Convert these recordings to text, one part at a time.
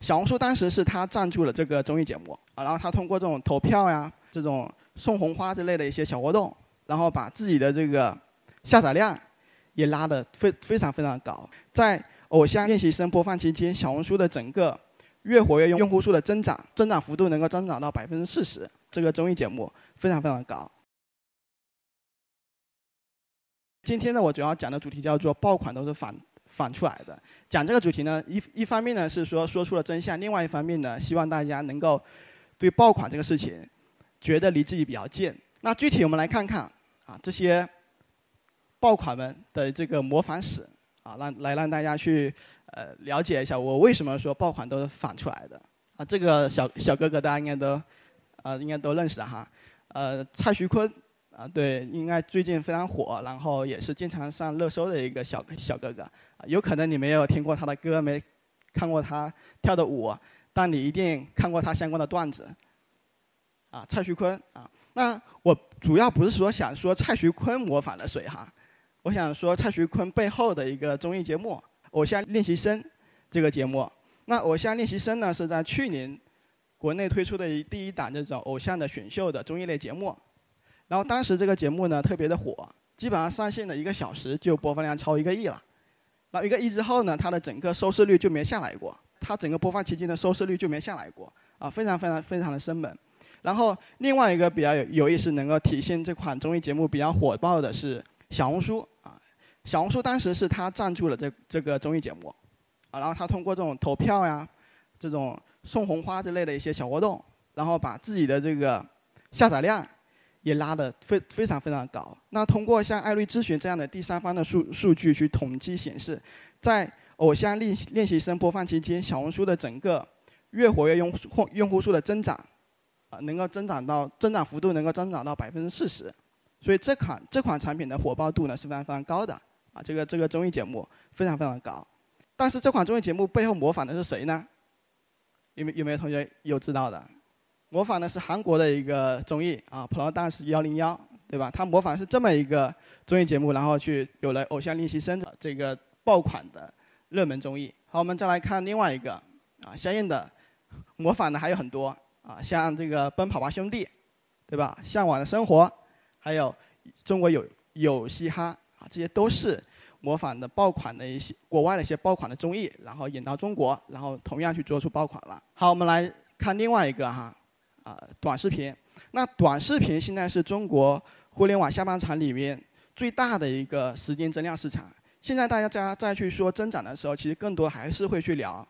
小红书当时是他赞助了这个综艺节目啊，然后他通过这种投票呀、这种送红花之类的一些小活动，然后把自己的这个下载量也拉得非非常非常高。在偶像练习生播放期间，小红书的整个月活跃用用户数的增长，增长幅度能够增长到百分之四十，这个综艺节目非常非常高。今天呢，我主要讲的主题叫做爆款都是反反出来的。讲这个主题呢，一一方面呢是说说出了真相，另外一方面呢，希望大家能够对爆款这个事情觉得离自己比较近。那具体我们来看看啊，这些爆款们的这个模仿史啊，让来让大家去呃了解一下我为什么说爆款都是反出来的啊。这个小小哥哥大家应该都啊应该都认识的哈，呃蔡徐坤。啊，对，应该最近非常火，然后也是经常上热搜的一个小小哥哥。啊有可能你没有听过他的歌，没看过他跳的舞，但你一定看过他相关的段子。啊，蔡徐坤啊，那我主要不是说想说蔡徐坤模仿了谁哈，我想说蔡徐坤背后的一个综艺节目《偶像练习生》这个节目。那《偶像练习生》呢，是在去年国内推出的一第一档这种偶像的选秀的综艺类节目。然后当时这个节目呢特别的火，基本上上线的一个小时就播放量超一个亿了。然后一个亿之后呢，它的整个收视率就没下来过，它整个播放期间的收视率就没下来过，啊，非常非常非常的生猛。然后另外一个比较有有意思，能够体现这款综艺节目比较火爆的是小红书啊，小红书当时是他赞助了这这个综艺节目，啊，然后他通过这种投票呀、这种送红花之类的一些小活动，然后把自己的这个下载量。也拉得非非常非常高。那通过像艾瑞咨询这样的第三方的数数据去统计显示，在偶像练练习生播放期间，小红书的整个月活跃用户用户数的增长，啊，能够增长到增长幅度能够增长到百分之四十。所以这款这款产品的火爆度呢是非常非常高的。啊，这个这个综艺节目非常非常高。但是这款综艺节目背后模仿的是谁呢？有没有没有同学有知道的？模仿的是韩国的一个综艺啊，《Pro Dance 幺零幺》，对吧？他模仿是这么一个综艺节目，然后去有了《偶像练习生》这个爆款的热门综艺。好，我们再来看另外一个啊，相应的模仿的还有很多啊，像这个《奔跑吧兄弟》，对吧？《向往的生活》，还有中国有有嘻哈啊，这些都是模仿的爆款的一些国外的一些爆款的综艺，然后引到中国，然后同样去做出爆款了。好，我们来看另外一个哈。啊，短视频，那短视频现在是中国互联网下半场里面最大的一个时间增量市场。现在大家再再去说增长的时候，其实更多还是会去聊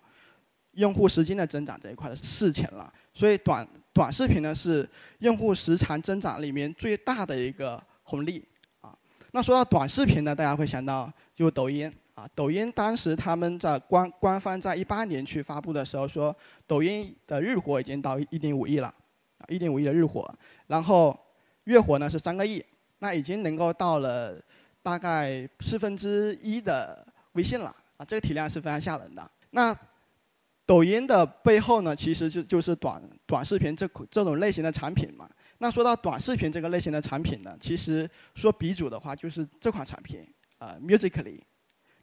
用户时间的增长这一块的事情了。所以短短视频呢是用户时长增长里面最大的一个红利啊。那说到短视频呢，大家会想到就抖音啊。抖音当时他们在官官方在一八年去发布的时候说，抖音的日活已经到一点五亿了。啊，一点五亿的日活，然后月活呢是三个亿，那已经能够到了大概四分之一的微信了啊，这个体量是非常吓人的。那抖音的背后呢，其实就就是短短视频这这种类型的产品嘛。那说到短视频这个类型的产品呢，其实说鼻祖的话就是这款产品啊，Musically。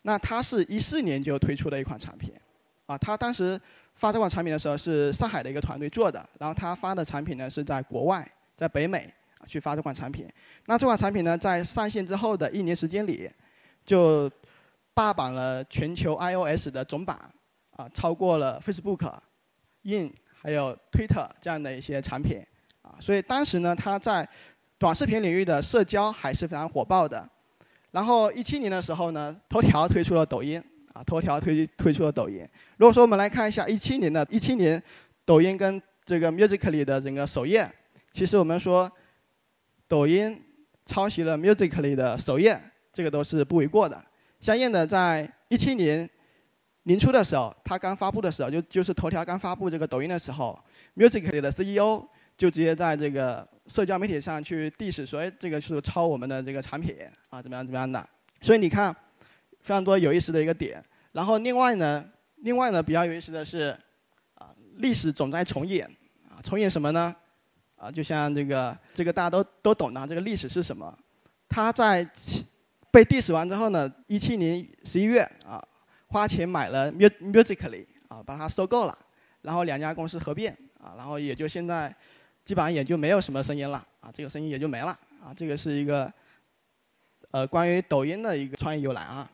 那它是一四年就推出的一款产品，啊，它当时。发这款产品的时候是上海的一个团队做的，然后他发的产品呢是在国外，在北美去发这款产品。那这款产品呢在上线之后的一年时间里，就霸榜了全球 iOS 的总榜，啊超过了 Facebook、In 还有 Twitter 这样的一些产品，啊所以当时呢它在短视频领域的社交还是非常火爆的。然后一七年的时候呢，头条推出了抖音。啊，头条推推出了抖音。如果说我们来看一下一七年的，一七年，抖音跟这个 Musically 的整个首页，其实我们说，抖音抄袭了 Musically 的首页，这个都是不为过的。相应的，在一七年年初的时候，它刚发布的时候，就就是头条刚发布这个抖音的时候，Musically 的 CEO 就直接在这个社交媒体上去 diss 说，哎，这个是抄我们的这个产品啊，怎么样怎么样的。所以你看。非常多有意思的一个点，然后另外呢，另外呢比较有意思的是，啊，历史总在重演，啊，重演什么呢？啊，就像这个这个大家都都懂的，这个历史是什么？他在被 diss 完之后呢，一七年十一月啊，花钱买了 Musically 啊，把它收购了，然后两家公司合并啊，然后也就现在基本上也就没有什么声音了啊，这个声音也就没了啊。这个是一个呃关于抖音的一个创业由来啊。